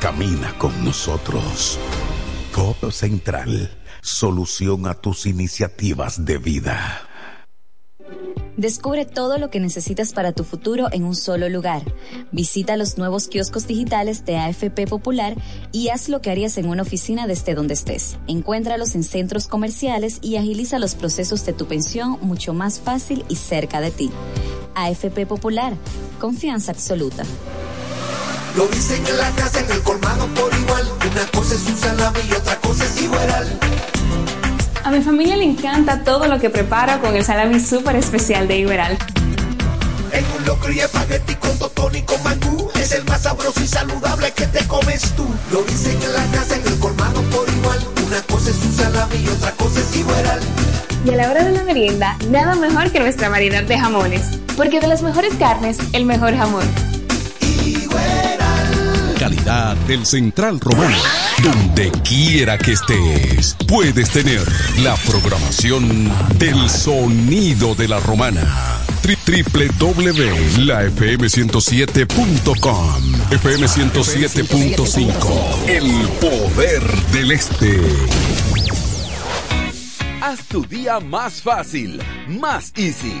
Camina con nosotros. Codo Central, solución a tus iniciativas de vida. Descubre todo lo que necesitas para tu futuro en un solo lugar. Visita los nuevos kioscos digitales de AFP Popular y haz lo que harías en una oficina desde donde estés. Encuéntralos en centros comerciales y agiliza los procesos de tu pensión mucho más fácil y cerca de ti. AFP Popular, confianza absoluta. Lo dicen en la casa, en el colmado por igual. Una cosa es un salami y otra cosa es igual. A mi familia le encanta todo lo que preparo con el salami súper especial de Iberal. En un locro y espagueti con totón y con mangú. Es el más sabroso y saludable que te comes tú. Lo dicen en la casa, en el colmado por igual. Una cosa es un salami y otra cosa es igual. Y a la hora de la merienda, nada mejor que nuestra variedad de jamones. Porque de las mejores carnes, el mejor jamón. Del Central Romano. Donde quiera que estés, puedes tener la programación del sonido de la romana. www.lafm107.com FM 107.5 El poder del este. Haz tu día más fácil, más easy.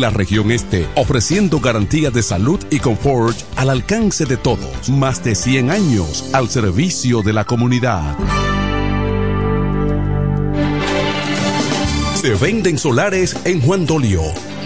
la región este, ofreciendo garantía de salud y confort al alcance de todos. Más de 100 años al servicio de la comunidad. Se venden solares en Juan Dolio,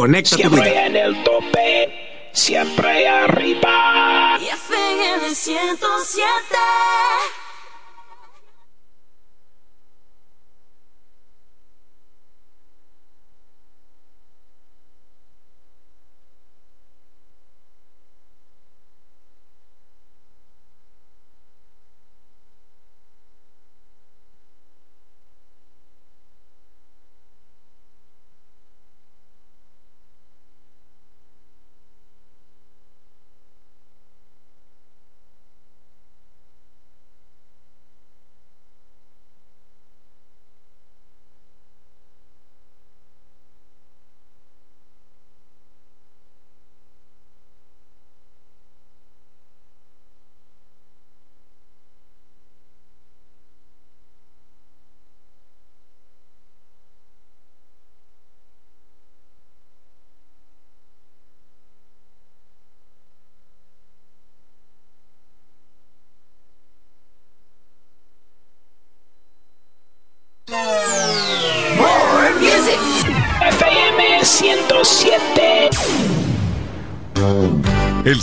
Conecta tu vida. en el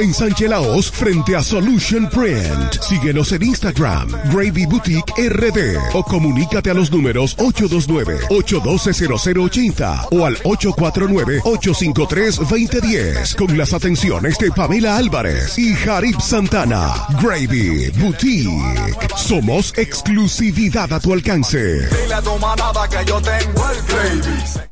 en Sánchez Laos frente a Solution Print. Síguenos en Instagram, Gravy Boutique RD o comunícate a los números 829-812-0080 o al 849-853-2010 con las atenciones de Pamela Álvarez y Jarib Santana. Gravy Boutique. Somos exclusividad a tu alcance. Dile a tu que yo tengo el gravy.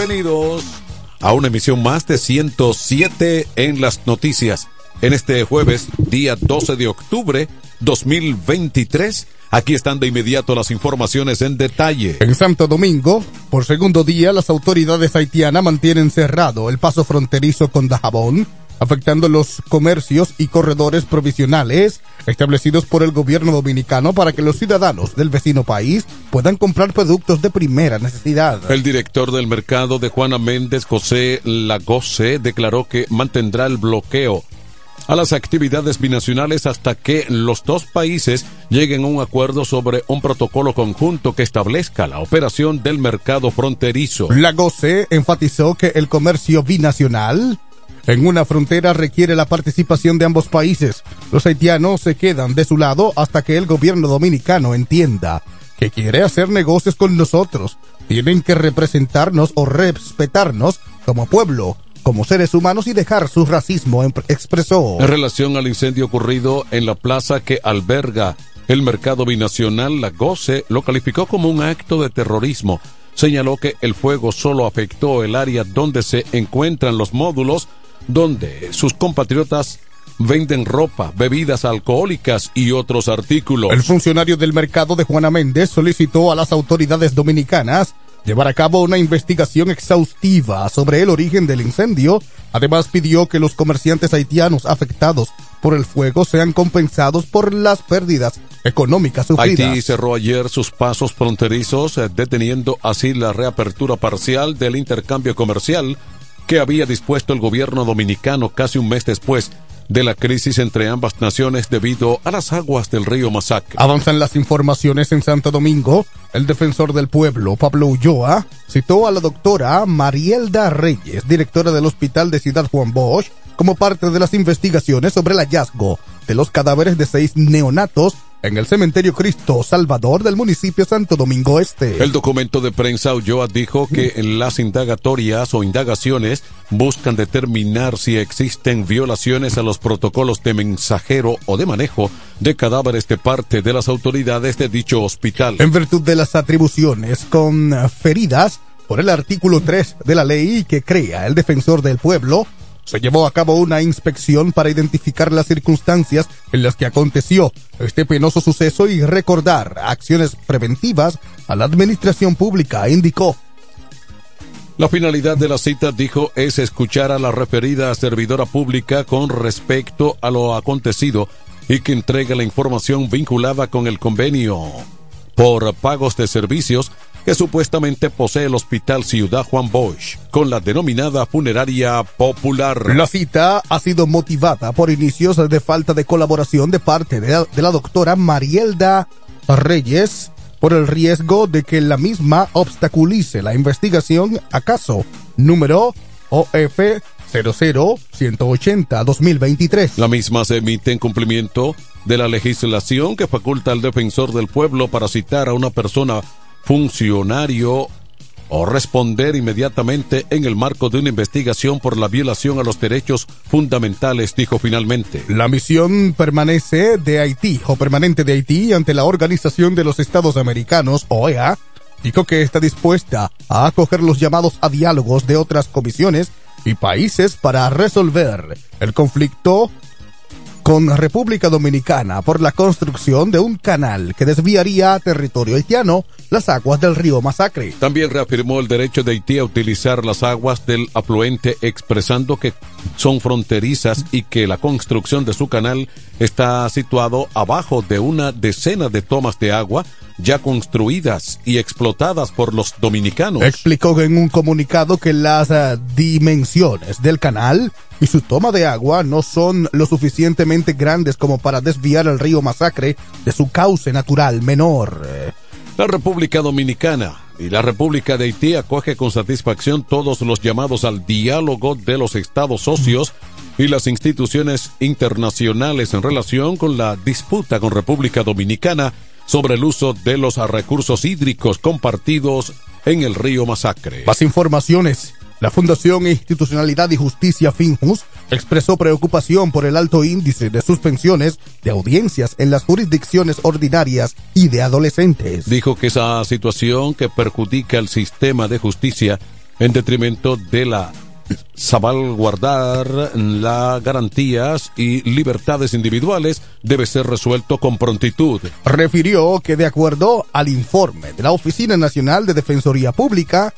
Bienvenidos a una emisión más de 107 en las noticias. En este jueves, día 12 de octubre 2023, aquí están de inmediato las informaciones en detalle. En Santo Domingo, por segundo día, las autoridades haitianas mantienen cerrado el paso fronterizo con Dajabón, afectando los comercios y corredores provisionales establecidos por el gobierno dominicano para que los ciudadanos del vecino país puedan comprar productos de primera necesidad. El director del mercado de Juana Méndez, José Lagose, declaró que mantendrá el bloqueo a las actividades binacionales hasta que los dos países lleguen a un acuerdo sobre un protocolo conjunto que establezca la operación del mercado fronterizo. Lagose enfatizó que el comercio binacional en una frontera requiere la participación de ambos países. Los haitianos se quedan de su lado hasta que el gobierno dominicano entienda que quiere hacer negocios con nosotros. Tienen que representarnos o respetarnos como pueblo, como seres humanos y dejar su racismo, em- expresó. En relación al incendio ocurrido en la plaza que alberga el mercado binacional, la GOCE lo calificó como un acto de terrorismo. Señaló que el fuego solo afectó el área donde se encuentran los módulos donde sus compatriotas venden ropa, bebidas alcohólicas y otros artículos. El funcionario del mercado de Juana Méndez solicitó a las autoridades dominicanas llevar a cabo una investigación exhaustiva sobre el origen del incendio. Además pidió que los comerciantes haitianos afectados por el fuego sean compensados por las pérdidas económicas sufridas. Haití cerró ayer sus pasos fronterizos, eh, deteniendo así la reapertura parcial del intercambio comercial que había dispuesto el gobierno dominicano casi un mes después de la crisis entre ambas naciones debido a las aguas del río Masacre. Avanzan las informaciones en Santo Domingo. El defensor del pueblo, Pablo Ulloa, citó a la doctora Marielda Reyes, directora del Hospital de Ciudad Juan Bosch, como parte de las investigaciones sobre el hallazgo de los cadáveres de seis neonatos en el cementerio Cristo Salvador del municipio Santo Domingo Este. El documento de prensa Ulloa dijo que las indagatorias o indagaciones buscan determinar si existen violaciones a los protocolos de mensajero o de manejo de cadáveres de parte de las autoridades de dicho hospital. En virtud de las atribuciones conferidas por el artículo 3 de la ley que crea el defensor del pueblo, se llevó a cabo una inspección para identificar las circunstancias en las que aconteció este penoso suceso y recordar acciones preventivas a la administración pública, indicó. La finalidad de la cita, dijo, es escuchar a la referida servidora pública con respecto a lo acontecido y que entregue la información vinculada con el convenio por pagos de servicios que supuestamente posee el Hospital Ciudad Juan Bosch, con la denominada funeraria popular. La cita ha sido motivada por inicios de falta de colaboración de parte de la, de la doctora Marielda Reyes por el riesgo de que la misma obstaculice la investigación a caso número OF 00-180-2023. La misma se emite en cumplimiento de la legislación que faculta al defensor del pueblo para citar a una persona funcionario o responder inmediatamente en el marco de una investigación por la violación a los derechos fundamentales, dijo finalmente. La misión permanece de Haití o permanente de Haití ante la Organización de los Estados Americanos, OEA, dijo que está dispuesta a acoger los llamados a diálogos de otras comisiones y países para resolver el conflicto con República Dominicana por la construcción de un canal que desviaría a territorio haitiano las aguas del río Masacre. También reafirmó el derecho de Haití a utilizar las aguas del afluente, expresando que son fronterizas y que la construcción de su canal está situado abajo de una decena de tomas de agua ya construidas y explotadas por los dominicanos. Explicó en un comunicado que las uh, dimensiones del canal y su toma de agua no son lo suficientemente grandes como para desviar el río Masacre de su cauce natural menor. La República Dominicana y la República de Haití acoge con satisfacción todos los llamados al diálogo de los estados socios y las instituciones internacionales en relación con la disputa con República Dominicana sobre el uso de los recursos hídricos compartidos en el río Masacre. Más informaciones. La Fundación Institucionalidad y Justicia Finjus expresó preocupación por el alto índice de suspensiones de audiencias en las jurisdicciones ordinarias y de adolescentes. Dijo que esa situación que perjudica el sistema de justicia en detrimento de la salvaguardar las garantías y libertades individuales debe ser resuelto con prontitud. Refirió que de acuerdo al informe de la Oficina Nacional de Defensoría Pública,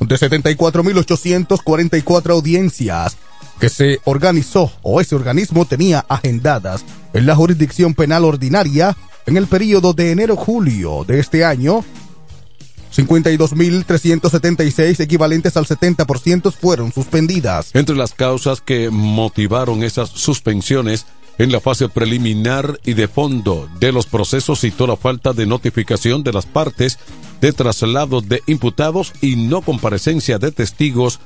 de 74.844 audiencias que se organizó o ese organismo tenía agendadas en la jurisdicción penal ordinaria en el periodo de enero-julio de este año, 52.376 equivalentes al 70% fueron suspendidas. Entre las causas que motivaron esas suspensiones en la fase preliminar y de fondo de los procesos citó la falta de notificación de las partes de traslado de imputados y no comparecencia de testigos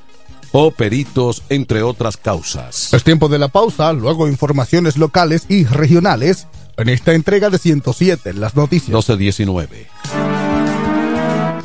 o peritos, entre otras causas. Es tiempo de la pausa, luego informaciones locales y regionales en esta entrega de 107 las noticias. 1219.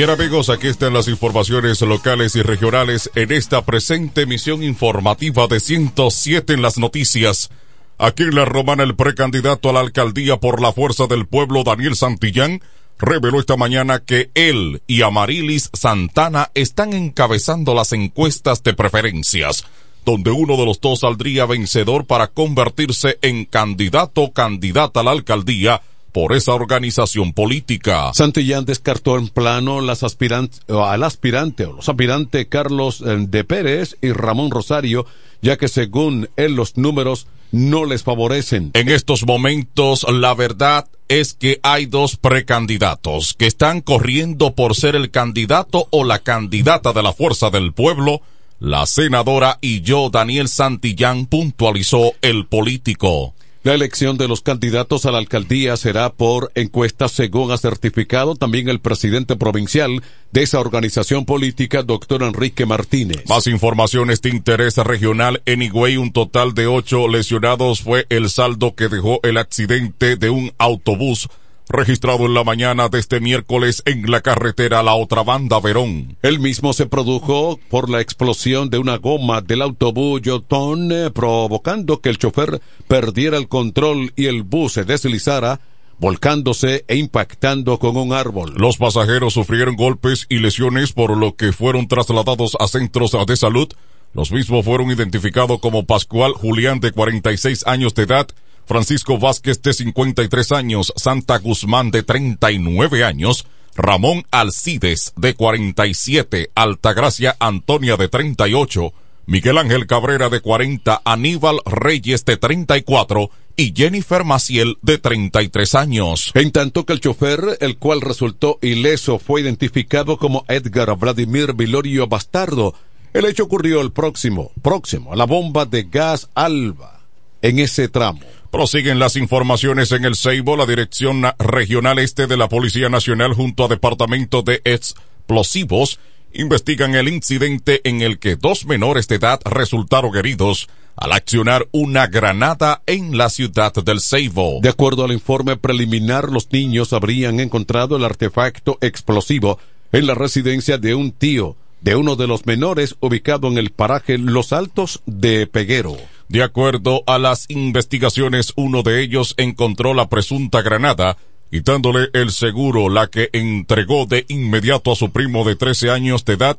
Bien amigos, aquí están las informaciones locales y regionales en esta presente emisión informativa de 107 en las noticias. Aquí en la Romana el precandidato a la alcaldía por la Fuerza del Pueblo Daniel Santillán reveló esta mañana que él y Amarilis Santana están encabezando las encuestas de preferencias, donde uno de los dos saldría vencedor para convertirse en candidato o candidata a la alcaldía por esa organización política. Santillán descartó en plano las aspirantes, al aspirante o los aspirantes Carlos eh, de Pérez y Ramón Rosario, ya que según él los números no les favorecen. En estos momentos, la verdad es que hay dos precandidatos que están corriendo por ser el candidato o la candidata de la Fuerza del Pueblo. La senadora y yo, Daniel Santillán, puntualizó el político. La elección de los candidatos a la alcaldía será por encuesta según ha certificado también el presidente provincial de esa organización política, doctor Enrique Martínez. Más informaciones de interés regional. En Higüey, un total de ocho lesionados fue el saldo que dejó el accidente de un autobús registrado en la mañana de este miércoles en la carretera La Otra Banda Verón. El mismo se produjo por la explosión de una goma del autobús Yotón, eh, provocando que el chofer perdiera el control y el bus se deslizara volcándose e impactando con un árbol. Los pasajeros sufrieron golpes y lesiones por lo que fueron trasladados a centros de salud. Los mismos fueron identificados como Pascual Julián de 46 años de edad, Francisco Vázquez de 53 años, Santa Guzmán de 39 años, Ramón Alcides de 47, Altagracia Antonia de 38, Miguel Ángel Cabrera de 40, Aníbal Reyes de 34 y Jennifer Maciel de 33 años. En tanto que el chofer, el cual resultó ileso, fue identificado como Edgar Vladimir Vilorio Bastardo. El hecho ocurrió el próximo, próximo a la bomba de gas Alba, en ese tramo. Prosiguen las informaciones en el Ceibo, la Dirección Regional Este de la Policía Nacional junto a Departamento de Explosivos investigan el incidente en el que dos menores de edad resultaron heridos al accionar una granada en la ciudad del Ceibo. De acuerdo al informe preliminar, los niños habrían encontrado el artefacto explosivo en la residencia de un tío de uno de los menores ubicado en el paraje Los Altos de Peguero. De acuerdo a las investigaciones, uno de ellos encontró la presunta granada, quitándole el seguro, la que entregó de inmediato a su primo de 13 años de edad,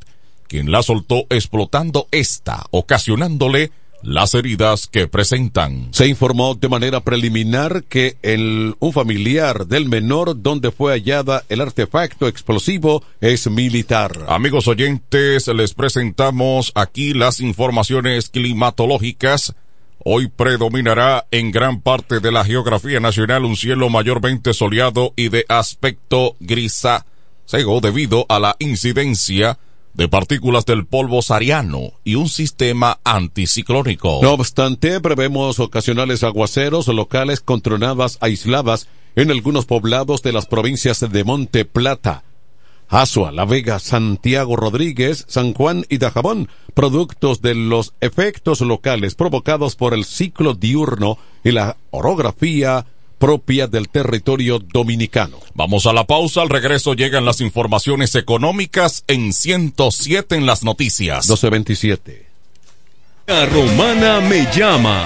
quien la soltó explotando esta, ocasionándole las heridas que presentan. Se informó de manera preliminar que el, un familiar del menor donde fue hallada el artefacto explosivo es militar. Amigos oyentes, les presentamos aquí las informaciones climatológicas. Hoy predominará en gran parte de la geografía nacional un cielo mayormente soleado y de aspecto grisáceo debido a la incidencia de partículas del polvo sariano y un sistema anticiclónico. No obstante, prevemos ocasionales aguaceros locales con tronadas aisladas en algunos poblados de las provincias de Monte Plata, Azua, La Vega, Santiago Rodríguez, San Juan y Dajabón, productos de los efectos locales provocados por el ciclo diurno y la orografía propia del territorio dominicano. Vamos a la pausa, al regreso llegan las informaciones económicas en 107 en las noticias. 1227. La romana me llama.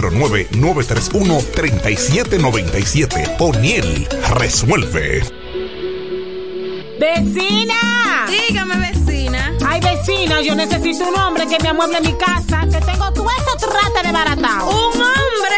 809-931-3797. Poniel resuelve. ¡Vecina! Dígame, vecina. Ay, vecina, yo necesito un hombre que me amueble mi casa, que tengo todo eso trata de baratado. ¿Un hombre?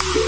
Thank you.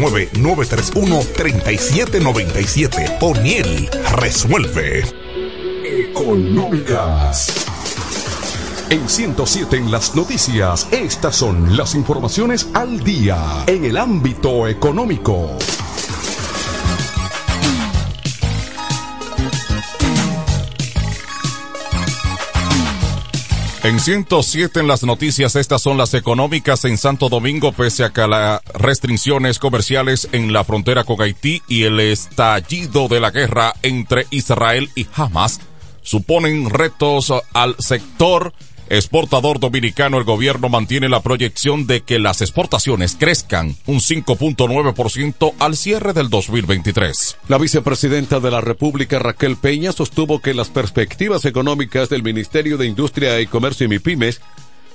809-931-3797. O'Neill resuelve. Económicas. En 107 en las noticias, estas son las informaciones al día en el ámbito económico. En 107 en las noticias, estas son las económicas en Santo Domingo, pese a que las restricciones comerciales en la frontera con Haití y el estallido de la guerra entre Israel y Hamas suponen retos al sector exportador dominicano, el gobierno mantiene la proyección de que las exportaciones crezcan un 5.9% al cierre del 2023. La vicepresidenta de la República, Raquel Peña, sostuvo que las perspectivas económicas del Ministerio de Industria y Comercio y MIPIMES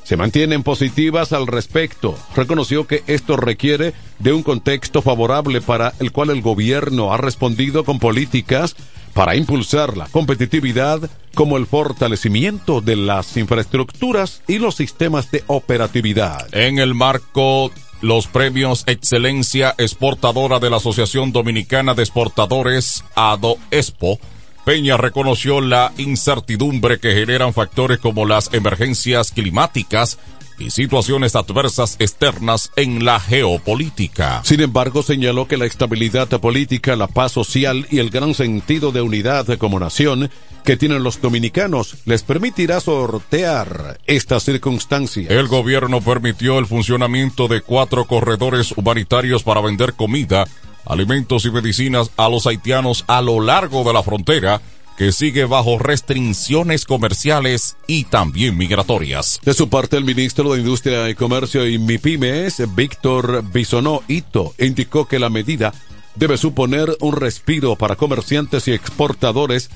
se mantienen positivas al respecto. Reconoció que esto requiere de un contexto favorable para el cual el gobierno ha respondido con políticas para impulsar la competitividad como el fortalecimiento de las infraestructuras y los sistemas de operatividad. En el marco los premios Excelencia Exportadora de la Asociación Dominicana de Exportadores, ADO Expo, Peña reconoció la incertidumbre que generan factores como las emergencias climáticas y situaciones adversas externas en la geopolítica. Sin embargo, señaló que la estabilidad política, la paz social y el gran sentido de unidad como nación que tienen los dominicanos les permitirá sortear estas circunstancias. El gobierno permitió el funcionamiento de cuatro corredores humanitarios para vender comida, alimentos y medicinas a los haitianos a lo largo de la frontera que sigue bajo restricciones comerciales y también migratorias. De su parte, el ministro de Industria y Comercio y MIPIMES, Víctor Bisonó Ito, indicó que la medida debe suponer un respiro para comerciantes y exportadores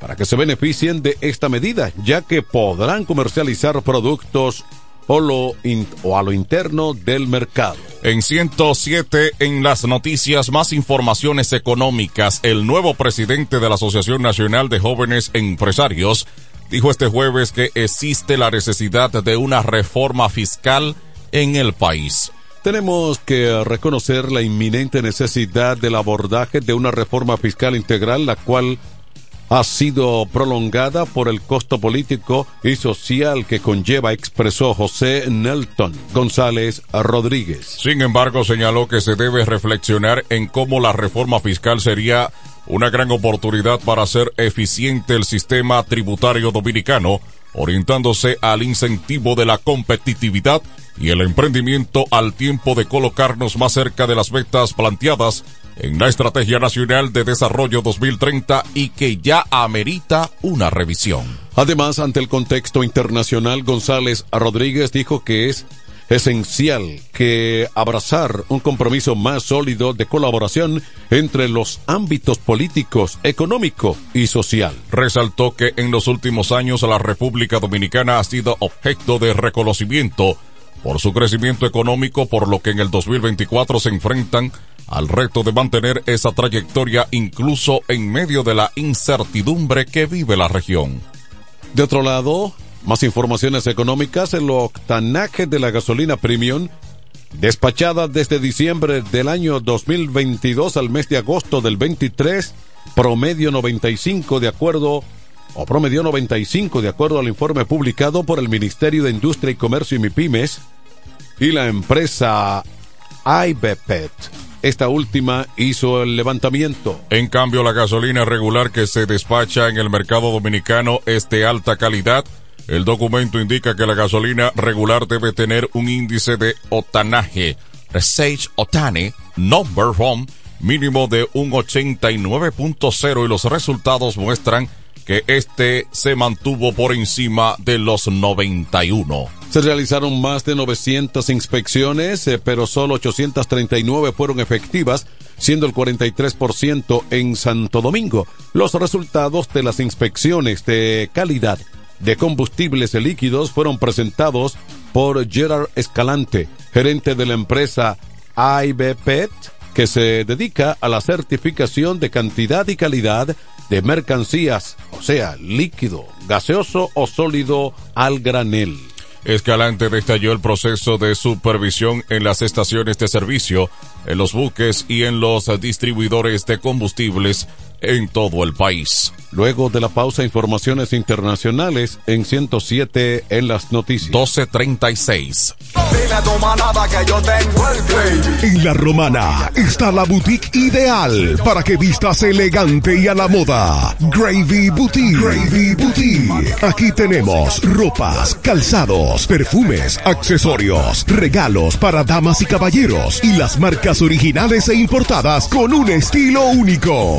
para que se beneficien de esta medida, ya que podrán comercializar productos o, lo in, o a lo interno del mercado. En 107, en las noticias, más informaciones económicas, el nuevo presidente de la Asociación Nacional de Jóvenes Empresarios dijo este jueves que existe la necesidad de una reforma fiscal en el país. Tenemos que reconocer la inminente necesidad del abordaje de una reforma fiscal integral, la cual ha sido prolongada por el costo político y social que conlleva, expresó José Nelton González Rodríguez. Sin embargo, señaló que se debe reflexionar en cómo la reforma fiscal sería una gran oportunidad para hacer eficiente el sistema tributario dominicano, orientándose al incentivo de la competitividad y el emprendimiento al tiempo de colocarnos más cerca de las metas planteadas en la Estrategia Nacional de Desarrollo 2030 y que ya amerita una revisión. Además, ante el contexto internacional, González Rodríguez dijo que es esencial que abrazar un compromiso más sólido de colaboración entre los ámbitos políticos, económico y social. Resaltó que en los últimos años la República Dominicana ha sido objeto de reconocimiento por su crecimiento económico, por lo que en el 2024 se enfrentan al reto de mantener esa trayectoria incluso en medio de la incertidumbre que vive la región. De otro lado, más informaciones económicas, el octanaje de la gasolina premium, despachada desde diciembre del año 2022 al mes de agosto del 23, promedio 95 de acuerdo o promedió 95 de acuerdo al informe publicado por el Ministerio de Industria y Comercio y MIPIMES y la empresa IBPET. Esta última hizo el levantamiento. En cambio, la gasolina regular que se despacha en el mercado dominicano es de alta calidad. El documento indica que la gasolina regular debe tener un índice de otanaje, Resage Otane, Number One, mínimo de un 89.0 y los resultados muestran este se mantuvo por encima de los 91. Se realizaron más de 900 inspecciones, eh, pero solo 839 fueron efectivas, siendo el 43% en Santo Domingo. Los resultados de las inspecciones de calidad de combustibles líquidos fueron presentados por Gerard Escalante, gerente de la empresa IBPET, que se dedica a la certificación de cantidad y calidad de mercancías, o sea, líquido, gaseoso o sólido al granel. Escalante detalló el proceso de supervisión en las estaciones de servicio, en los buques y en los distribuidores de combustibles en todo el país. Luego de la pausa, informaciones internacionales en 107 en las noticias. 1236. que yo tengo el gravy. En la romana está la boutique ideal para que vistas elegante y a la moda. Gravy Boutique. Gravy Boutique. Aquí tenemos ropas, calzados, perfumes, accesorios, regalos para damas y caballeros y las marcas originales e importadas con un estilo único.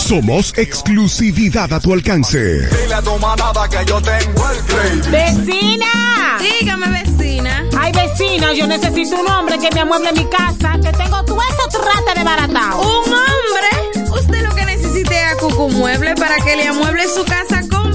Somos exclusividad a tu alcance. Dile a tu manada que yo tengo el. ¡Vecina! Dígame, vecina. Ay, vecina, yo necesito un hombre que me amueble mi casa, que tengo todo eso trata de baratao. ¿Un hombre? Usted lo que necesite es a Cucumueble para que le amueble su casa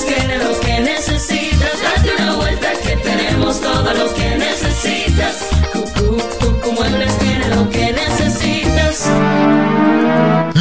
Lo que necesitas. Date una vuelta que tenemos todo lo que necesitas.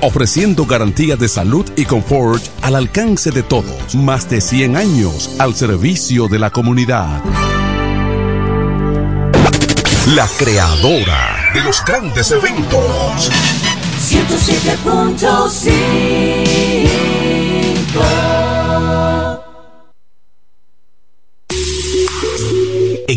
ofreciendo garantía de salud y confort al alcance de todos. Más de 100 años al servicio de la comunidad. La creadora de los grandes eventos. 107.5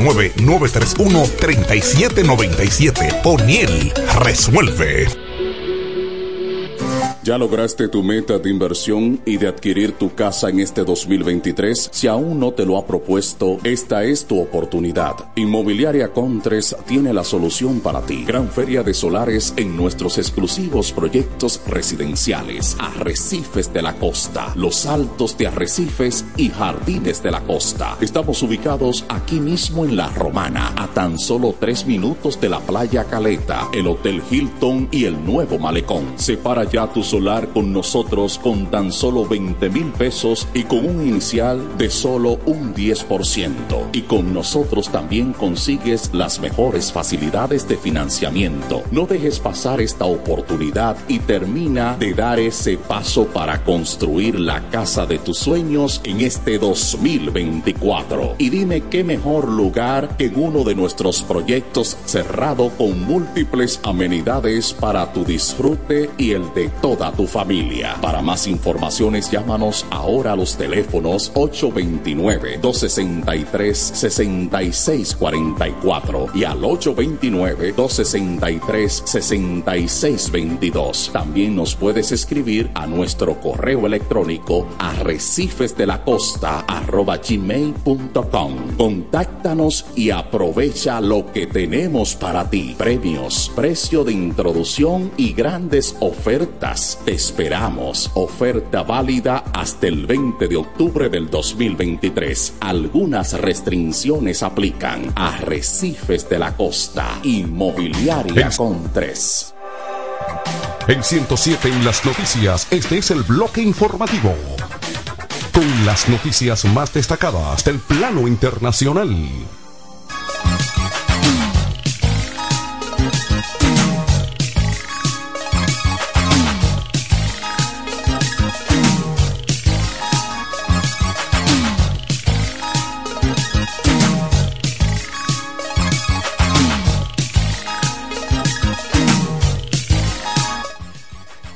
809-931-3797. O'Neill resuelve. ¿Ya lograste tu meta de inversión y de adquirir tu casa en este 2023? Si aún no te lo ha propuesto, esta es tu oportunidad. Inmobiliaria Contres tiene la solución para ti. Gran feria de solares en nuestros exclusivos proyectos residenciales. Arrecifes de la Costa, Los Altos de Arrecifes y Jardines de la Costa. Estamos ubicados aquí mismo en La Romana, a tan solo tres minutos de la playa Caleta, el Hotel Hilton y el nuevo Malecón. Separa ya tu solar con nosotros con tan solo 20 mil pesos y con un inicial de solo un 10%. Y con nosotros también consigues las mejores facilidades de financiamiento. No dejes pasar esta oportunidad y termina de dar ese paso para construir la casa de tus sueños en este 2024. Y dime qué mejor lugar que en uno de nuestros proyectos cerrado con múltiples amenidades para tu disfrute y el de toda tu familia. Para más informaciones, llámanos ahora a los teléfonos 829-263-6644 y al 829-263-6622. También nos puedes escribir a nuestro correo electrónico a gmail.com Contáctanos y aprovecha lo que tenemos para ti. Premios, precio de introducción y grandes ofertas te esperamos. Oferta válida hasta el 20 de octubre del 2023. Algunas restricciones aplican. a Arrecifes de la Costa. Inmobiliaria con 3. En 107 en las noticias, este es el bloque informativo. Con las noticias más destacadas del plano internacional.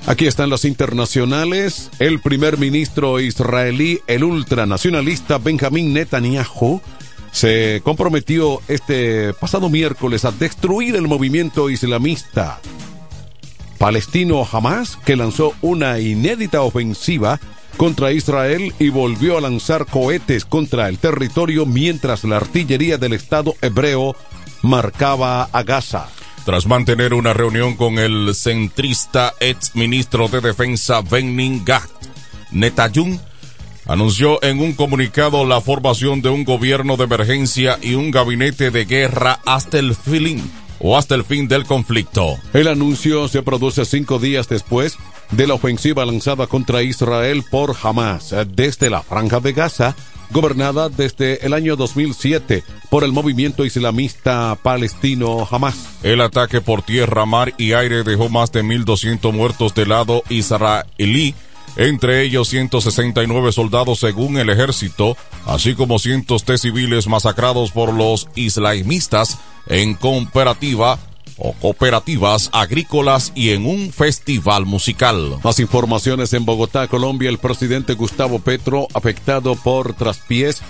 Aquí están las internacionales. El primer ministro israelí, el ultranacionalista Benjamín Netanyahu, se comprometió este pasado miércoles a destruir el movimiento islamista palestino Hamas, que lanzó una inédita ofensiva contra Israel y volvió a lanzar cohetes contra el territorio mientras la artillería del Estado hebreo marcaba a Gaza. Tras mantener una reunión con el centrista ex ministro de Defensa Benin Gat, Netayun anunció en un comunicado la formación de un gobierno de emergencia y un gabinete de guerra hasta el fin o hasta el fin del conflicto. El anuncio se produce cinco días después de la ofensiva lanzada contra Israel por Hamas desde la franja de Gaza gobernada desde el año 2007 por el movimiento islamista palestino Hamas. El ataque por tierra, mar y aire dejó más de 1.200 muertos del lado israelí, entre ellos 169 soldados según el ejército, así como cientos de civiles masacrados por los islamistas en cooperativa o cooperativas agrícolas y en un festival musical. Más informaciones en Bogotá, Colombia. El presidente Gustavo Petro, afectado por traspiés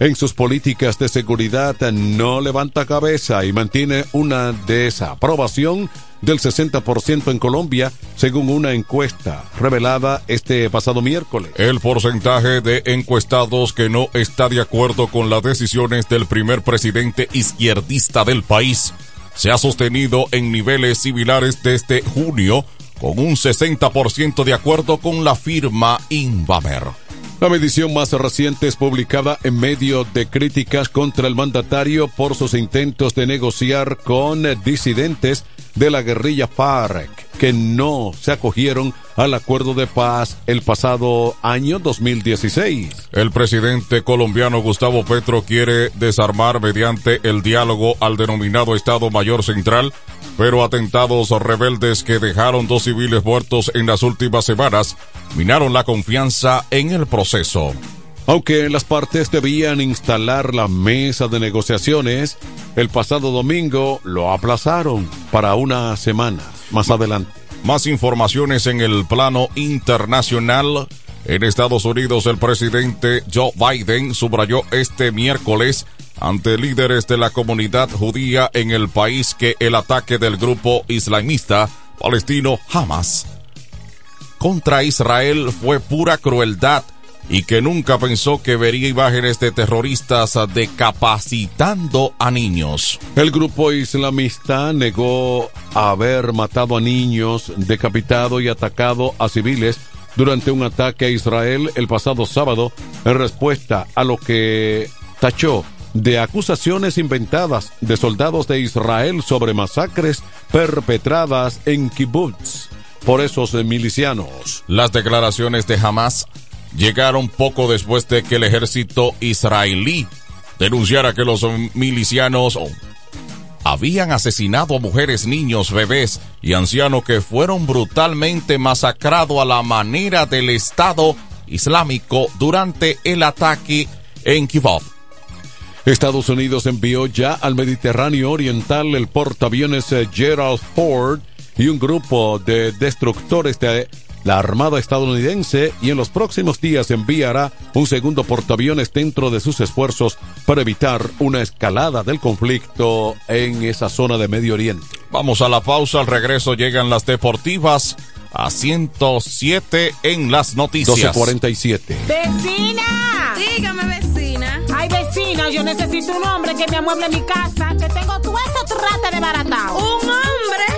en sus políticas de seguridad, no levanta cabeza y mantiene una desaprobación del 60% en Colombia, según una encuesta revelada este pasado miércoles. El porcentaje de encuestados que no está de acuerdo con las decisiones del primer presidente izquierdista del país se ha sostenido en niveles similares desde junio, con un 60% de acuerdo con la firma Invamer. La medición más reciente es publicada en medio de críticas contra el mandatario por sus intentos de negociar con disidentes de la guerrilla FARC. Que no se acogieron al acuerdo de paz el pasado año 2016. El presidente colombiano Gustavo Petro quiere desarmar mediante el diálogo al denominado Estado Mayor Central, pero atentados rebeldes que dejaron dos civiles muertos en las últimas semanas minaron la confianza en el proceso. Aunque las partes debían instalar la mesa de negociaciones, el pasado domingo lo aplazaron para una semana más adelante. Más informaciones en el plano internacional. En Estados Unidos, el presidente Joe Biden subrayó este miércoles ante líderes de la comunidad judía en el país que el ataque del grupo islamista palestino Hamas contra Israel fue pura crueldad y que nunca pensó que vería imágenes de terroristas decapacitando a niños. El grupo islamista negó haber matado a niños, decapitado y atacado a civiles durante un ataque a Israel el pasado sábado en respuesta a lo que tachó de acusaciones inventadas de soldados de Israel sobre masacres perpetradas en kibbutz por esos milicianos. Las declaraciones de Hamas llegaron poco después de que el ejército israelí denunciara que los milicianos habían asesinado a mujeres, niños, bebés y ancianos que fueron brutalmente masacrados a la manera del Estado Islámico durante el ataque en Kivov. Estados Unidos envió ya al Mediterráneo Oriental el portaaviones Gerald Ford y un grupo de destructores de la Armada estadounidense y en los próximos días enviará un segundo portaaviones dentro de sus esfuerzos para evitar una escalada del conflicto en esa zona de Medio Oriente. Vamos a la pausa, al regreso llegan las deportivas a 107 en las noticias. 1247. ¡Vecina! Dígame, vecina. Ay, vecina, yo necesito un hombre que me amueble mi casa, que tengo todo eso trate de baratao. ¿Un hombre?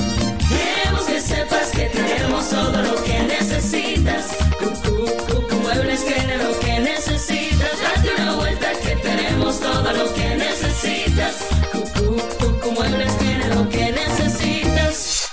Sepas que tenemos todo lo que necesitas. Cucu, Cucu Muebles que.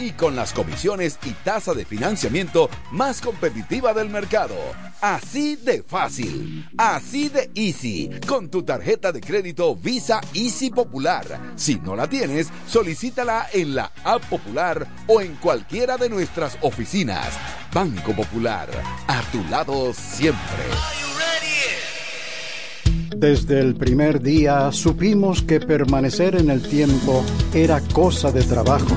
Y con las comisiones y tasa de financiamiento más competitiva del mercado. Así de fácil, así de easy, con tu tarjeta de crédito Visa Easy Popular. Si no la tienes, solicítala en la app popular o en cualquiera de nuestras oficinas. Banco Popular, a tu lado siempre. Desde el primer día supimos que permanecer en el tiempo era cosa de trabajo.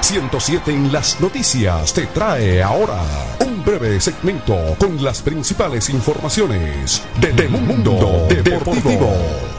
107 en las noticias te trae ahora un breve segmento con las principales informaciones de, de Mundo Deportivo.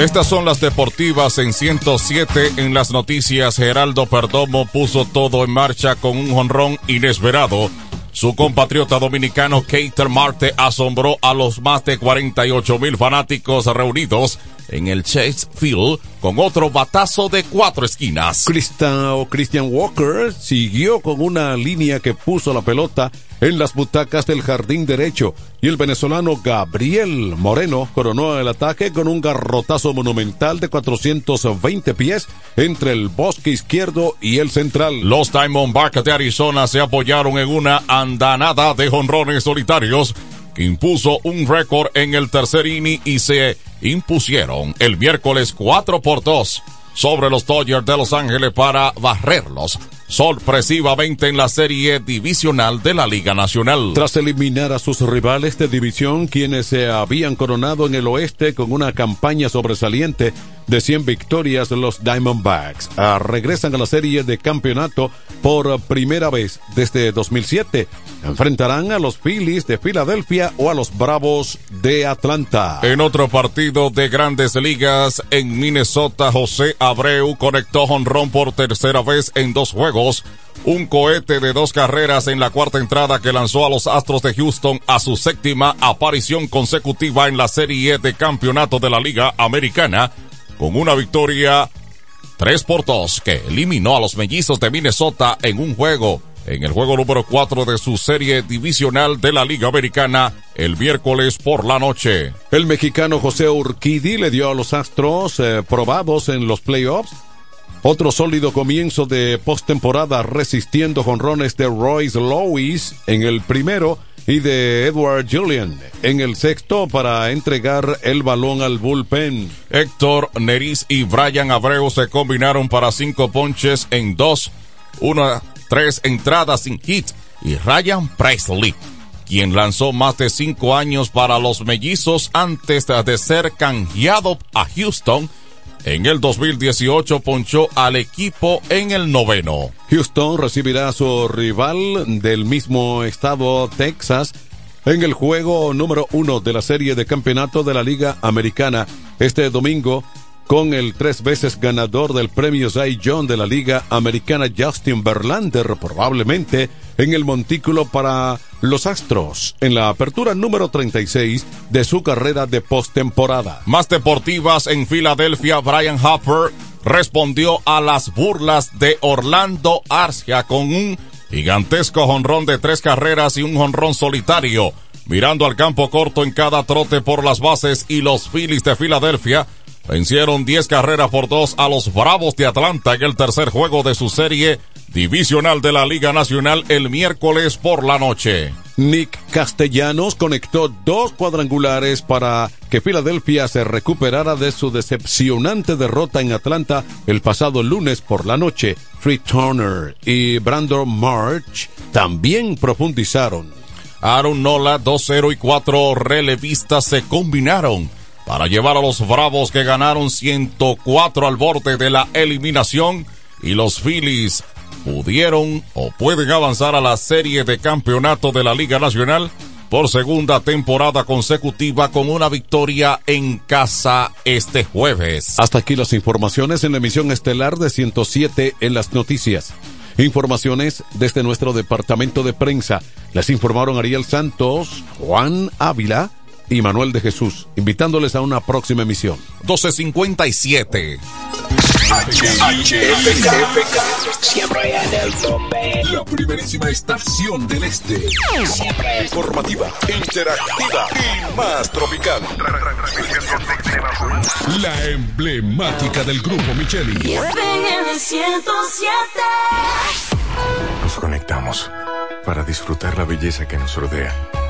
Estas son las deportivas en 107 en las noticias. Geraldo Perdomo puso todo en marcha con un jonrón inesperado. Su compatriota dominicano Keiter Marte asombró a los más de 48 mil fanáticos reunidos en el Chase Field con otro batazo de cuatro esquinas. Christian Walker siguió con una línea que puso la pelota en las butacas del jardín derecho y el venezolano Gabriel Moreno coronó el ataque con un garrotazo monumental de 420 pies entre el bosque izquierdo y el central. Los Diamondbacks de Arizona se apoyaron en una andanada de jonrones solitarios impuso un récord en el tercer inning y se impusieron el miércoles 4 por 2 sobre los Dodgers de Los Ángeles para barrerlos sorpresivamente en la serie divisional de la Liga Nacional. Tras eliminar a sus rivales de división, quienes se habían coronado en el oeste con una campaña sobresaliente de 100 victorias, los Diamondbacks ah, regresan a la serie de campeonato por primera vez desde 2007. Enfrentarán a los Phillies de Filadelfia o a los Bravos de Atlanta. En otro partido de grandes ligas en Minnesota, José Abreu conectó jonrón por tercera vez en dos juegos un cohete de dos carreras en la cuarta entrada que lanzó a los Astros de Houston a su séptima aparición consecutiva en la serie de campeonato de la Liga Americana con una victoria 3 por 2 que eliminó a los mellizos de Minnesota en un juego en el juego número 4 de su serie divisional de la Liga Americana el miércoles por la noche. El mexicano José Urquidi le dio a los Astros eh, probados en los playoffs otro sólido comienzo de postemporada resistiendo jonrones de Royce Lewis en el primero y de Edward Julian en el sexto para entregar el balón al bullpen. Héctor Neris y Brian Abreu se combinaron para cinco ponches en dos, una, tres entradas sin hit y Ryan Presley quien lanzó más de cinco años para los mellizos antes de ser canjeado a Houston en el 2018 ponchó al equipo en el noveno. Houston recibirá a su rival del mismo estado, Texas, en el juego número uno de la serie de campeonato de la Liga Americana este domingo con el tres veces ganador del premio Cy John de la Liga Americana Justin Verlander, probablemente en el montículo para los Astros, en la apertura número 36 de su carrera de postemporada. Más deportivas en Filadelfia, Brian Hopper respondió a las burlas de Orlando Arcia con un gigantesco jonrón de tres carreras y un jonrón solitario. Mirando al campo corto en cada trote por las bases y los Phillies de Filadelfia vencieron 10 carreras por dos a los Bravos de Atlanta en el tercer juego de su serie divisional de la Liga Nacional el miércoles por la noche. Nick Castellanos conectó dos cuadrangulares para que Filadelfia se recuperara de su decepcionante derrota en Atlanta el pasado lunes por la noche. Free Turner y Brandon March también profundizaron. Aaron Nola, 2-0 y 4 relevistas se combinaron para llevar a los Bravos que ganaron 104 al borde de la eliminación y los Phillies pudieron o pueden avanzar a la serie de campeonato de la Liga Nacional por segunda temporada consecutiva con una victoria en casa este jueves. Hasta aquí las informaciones en la emisión estelar de 107 en las noticias. Informaciones desde nuestro departamento de prensa. Les informaron Ariel Santos, Juan Ávila, y Manuel de Jesús, invitándoles a una próxima emisión. 1257. Siempre en el tope. La primerísima estación del este. Siempre informativa, interactiva y más tropical. La emblemática del grupo Micheli. Nos conectamos para disfrutar la belleza que nos rodea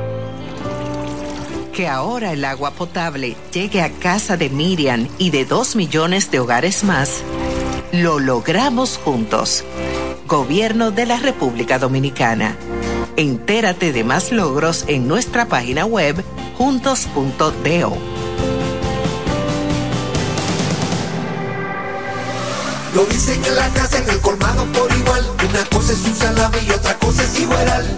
que ahora el agua potable llegue a casa de Miriam y de dos millones de hogares más, lo logramos juntos. Gobierno de la República Dominicana. Entérate de más logros en nuestra página web juntos.do. Lo dicen en la casa, en el colmado por igual. Una cosa es un salami y otra cosa es igual.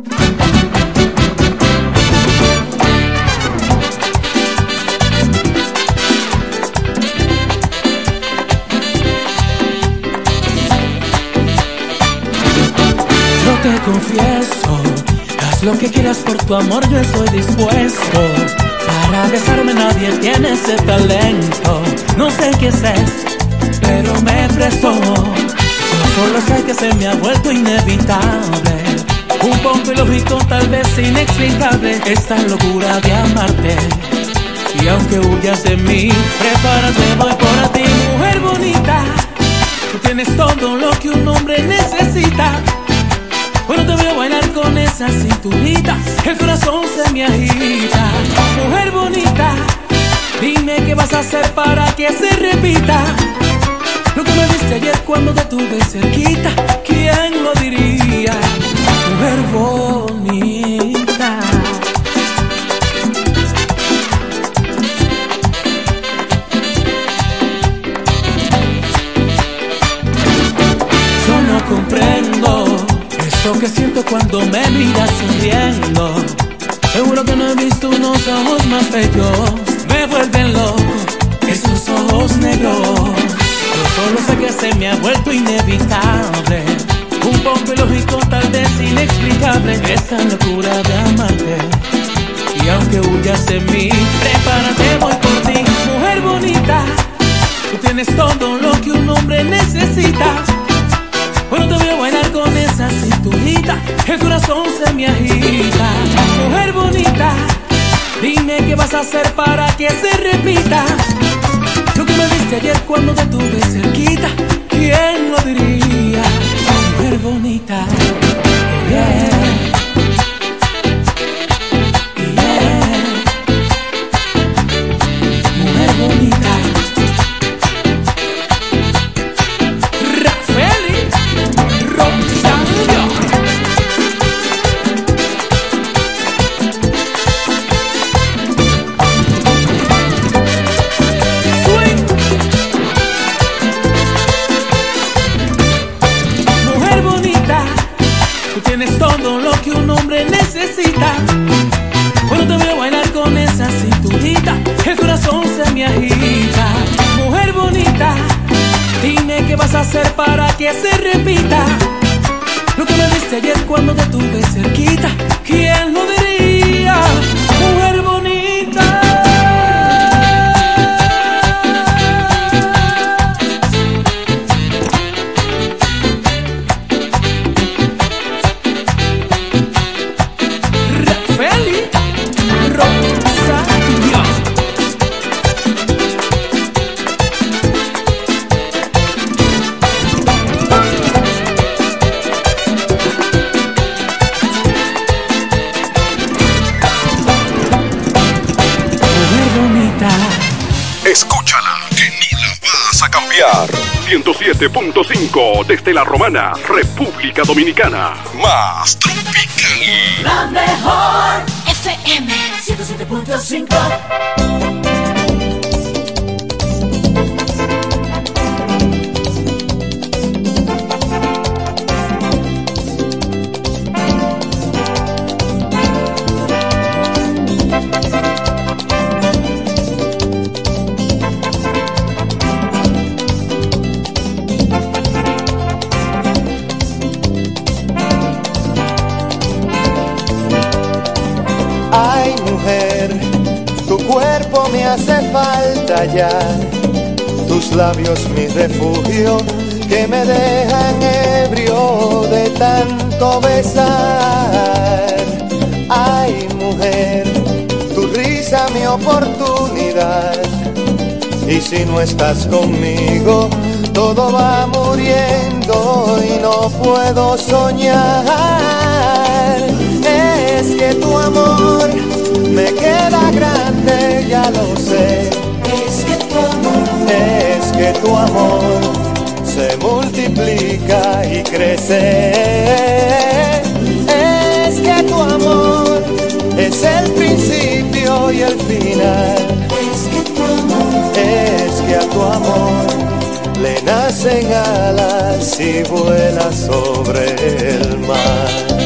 Yo te confieso, haz lo que quieras por tu amor, yo estoy dispuesto. Para besarme nadie tiene ese talento. No sé qué es, pero me prestó. Yo solo sé que se me ha vuelto inevitable. Un poco ilógico, tal vez inexplicable, esta locura de amarte. Y aunque huyas de mí, prepárate, voy por ti, mujer bonita. Tú tienes todo lo que un hombre necesita. Bueno, te a bailar con esa cinturita. El corazón se me agita. Mujer bonita, dime qué vas a hacer para que se repita. Lo que me diste ayer cuando te tuve cerquita. ¿Quién lo diría? Mujer bonita. Yo no comprendo eso que siento cuando me miras sonriendo. Seguro que no he visto unos ojos más bellos. Me vuelven loco esos ojos negros. Yo solo sé que se me ha vuelto inevitable. Un poco ilógico, tal vez inexplicable. Esta locura de amarte. Y aunque huyas de mí, prepárate, voy por ti. Mujer bonita, tú tienes todo lo que un hombre necesita. Bueno, te a bailar con esa cinturita. El corazón se me agita. Mujer bonita, dime qué vas a hacer para que se repita. Lo que me diste ayer cuando te tuve cerquita. ¿Quién lo diría? Mujer bonita. Yeah. Yeah. 107.5 desde la Romana, República Dominicana. Más tropical. La mejor FM 107.5. hace falta ya, tus labios mi refugio que me dejan ebrio de tanto besar. Ay, mujer, tu risa mi oportunidad, y si no estás conmigo, todo va muriendo y no puedo soñar. Es que tu amor me queda grande, ya lo sé. Es que tu amor, es que tu amor se multiplica y crece. Es que tu amor es el principio y el final. Es que tu amor, es que a tu amor le nacen alas y vuela sobre el mar.